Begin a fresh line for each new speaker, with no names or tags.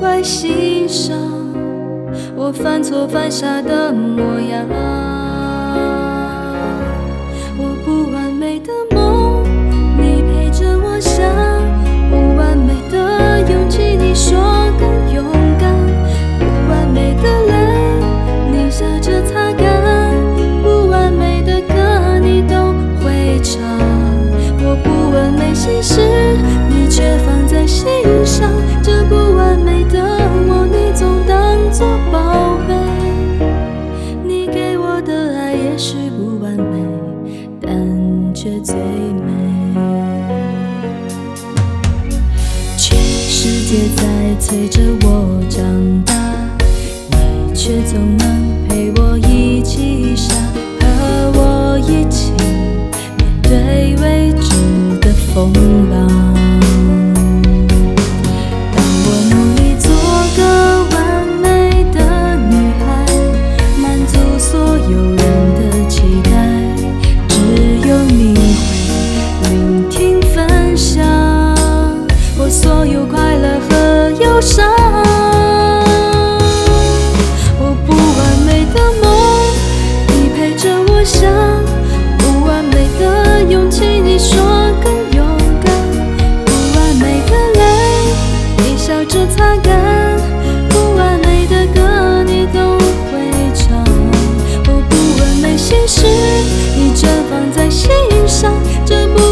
会欣赏我犯错犯傻的模样。界在催着我长大，你却总能陪我一起傻，和我一起面对未。伤我不完美的梦你陪着我想不完美的勇气你说更勇敢不完美的泪你笑着擦干不完美的歌你都会唱。我不完美心事你全放在心上这不